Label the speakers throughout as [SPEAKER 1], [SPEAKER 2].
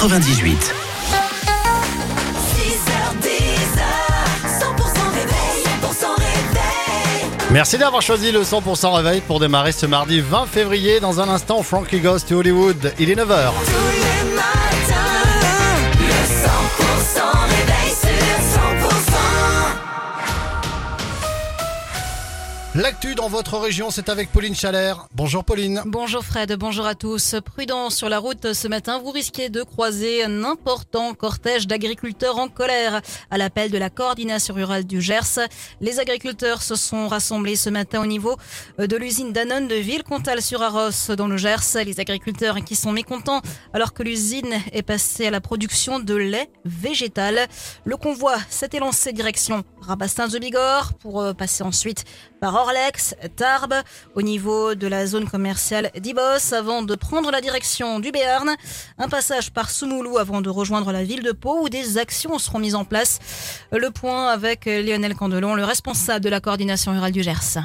[SPEAKER 1] 98.
[SPEAKER 2] Merci d'avoir choisi le 100% réveil pour démarrer ce mardi 20 février. Dans un instant, Frankie Goes to Hollywood. Il est 9h. L'actu dans votre région, c'est avec Pauline Chalère. Bonjour Pauline.
[SPEAKER 3] Bonjour Fred, bonjour à tous. Prudent sur la route ce matin, vous risquez de croiser un important cortège d'agriculteurs en colère à l'appel de la coordination rurale du Gers. Les agriculteurs se sont rassemblés ce matin au niveau de l'usine Danone de Villecontal-sur-Arros dans le Gers. Les agriculteurs qui sont mécontents alors que l'usine est passée à la production de lait végétal. Le convoi s'était lancé direction Rabastins de Bigorre pour euh, passer ensuite par Tarbes, au niveau de la zone commerciale d'Ibos, avant de prendre la direction du Béarn. Un passage par Soumoulou avant de rejoindre la ville de Pau, où des actions seront mises en place. Le point avec Lionel Candelon, le responsable de la coordination rurale du Gers.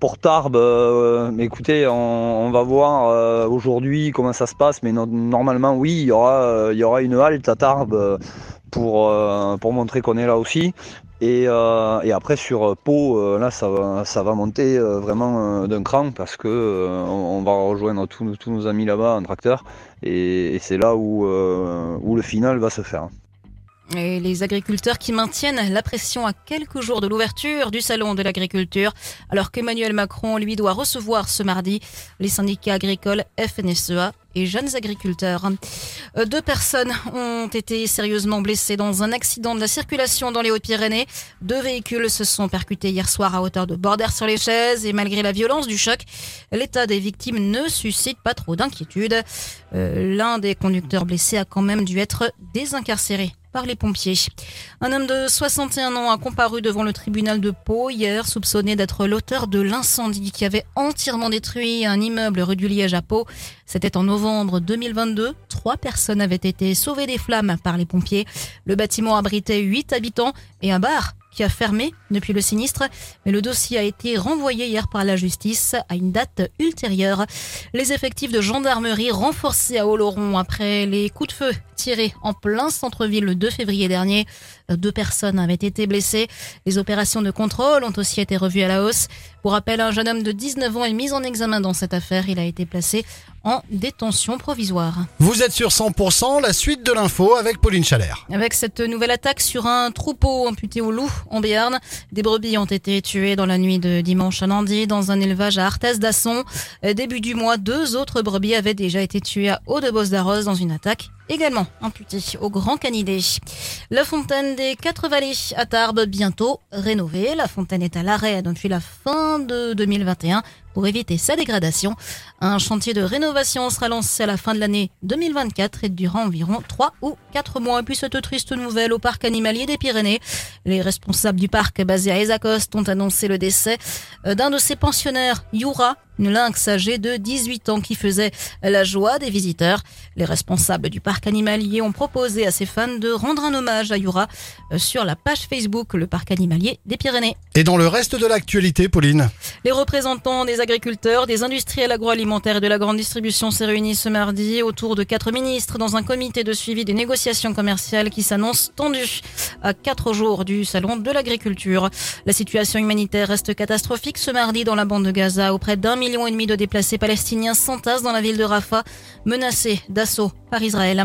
[SPEAKER 4] Pour Tarbes, euh, écoutez, on, va voir euh, aujourd'hui comment ça se passe, mais no normalement, oui, euh, il y aura une halte à Tarbes pour, euh, pour montrer qu'on est là aussi. Et, euh, et, après sur Pau, euh, là ça va, ça va monter vraiment d'un cran parce que on, va rejoindre tous, nos amis là-bas en tracteur et, c'est là où, où le final va se faire.
[SPEAKER 3] Et les agriculteurs qui maintiennent la pression à quelques jours de l'ouverture du salon de l'agriculture, alors qu'Emmanuel Macron, lui, doit recevoir ce mardi les syndicats agricoles FNSEA et jeunes agriculteurs. Deux personnes ont été sérieusement blessées dans un accident de la circulation dans les Hautes-Pyrénées. Deux véhicules se sont percutés hier soir à hauteur de Bordère sur les chaises et malgré la violence du choc, l'état des victimes ne suscite pas trop d'inquiétude. Euh, L'un des conducteurs blessés a quand même dû être désincarcéré par les pompiers. Un homme de 61 ans a comparu devant le tribunal de Pau hier, soupçonné d'être l'auteur de l'incendie qui avait entièrement détruit un immeuble rue du Liège à Pau. C'était en novembre 2022. Trois personnes avaient été sauvées des flammes par les pompiers. Le bâtiment abritait huit habitants et un bar qui a fermé depuis le sinistre, mais le dossier a été renvoyé hier par la justice à une date ultérieure. Les effectifs de gendarmerie renforcés à Oloron après les coups de feu tirés en plein centre-ville le 2 février dernier. Deux personnes avaient été blessées. Les opérations de contrôle ont aussi été revues à la hausse. Pour rappel, un jeune homme de 19 ans est mis en examen dans cette affaire. Il a été placé en détention provisoire.
[SPEAKER 2] Vous êtes sur 100%, la suite de l'info avec Pauline Chalère.
[SPEAKER 3] Avec cette nouvelle attaque sur un troupeau amputé au loup en Béarn, des brebis ont été tuées dans la nuit de dimanche à lundi dans un élevage à Arthès d'Asson. Début du mois, deux autres brebis avaient déjà été tuées à Haut-de-Bosse d'Arros dans une attaque également imputée au Grand Canidé. La fontaine des Quatre Vallées à Tarbes, bientôt rénovée. La fontaine est à l'arrêt depuis la fin de 2021 pour éviter sa dégradation. Un chantier de rénovation sera lancé à la fin de l'année 2024 et durant environ 3 ou 4 mois. Et puis cette triste nouvelle au parc animalier des Pyrénées. Les responsables du parc basé à Esacoste ont annoncé le décès d'un de ses pensionnaires, Yura, lynx âgée de 18 ans qui faisait la joie des visiteurs. Les responsables du parc animalier ont proposé à ses fans de rendre un hommage à Yura sur la page Facebook Le Parc animalier des Pyrénées.
[SPEAKER 2] Et dans le reste de l'actualité, Pauline
[SPEAKER 3] Les représentants des agriculteurs, des industriels agroalimentaires et de la grande distribution s'est réunis ce mardi autour de quatre ministres dans un comité de suivi des négociations commerciales qui s'annonce tendu à quatre jours du salon de l'agriculture. La situation humanitaire reste catastrophique ce mardi dans la bande de Gaza. Auprès d'un million et demi de déplacés palestiniens s'entassent dans la ville de Rafah, menacés d'assaut par Israël.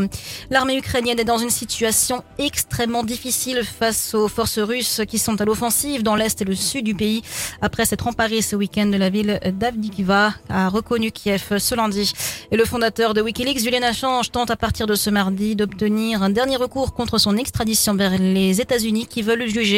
[SPEAKER 3] L'armée ukrainienne est dans une situation extrêmement difficile face aux forces russes qui sont à l'offensive dans l'est et le sud du pays après s'être emparé ce week-end de la ville d'Avdikiva, a reconnu Kiev ce lundi. Et le fondateur de Wikileaks, Julian Assange, tente à partir de ce mardi d'obtenir un dernier recours contre son extradition vers les États-Unis qui veulent juger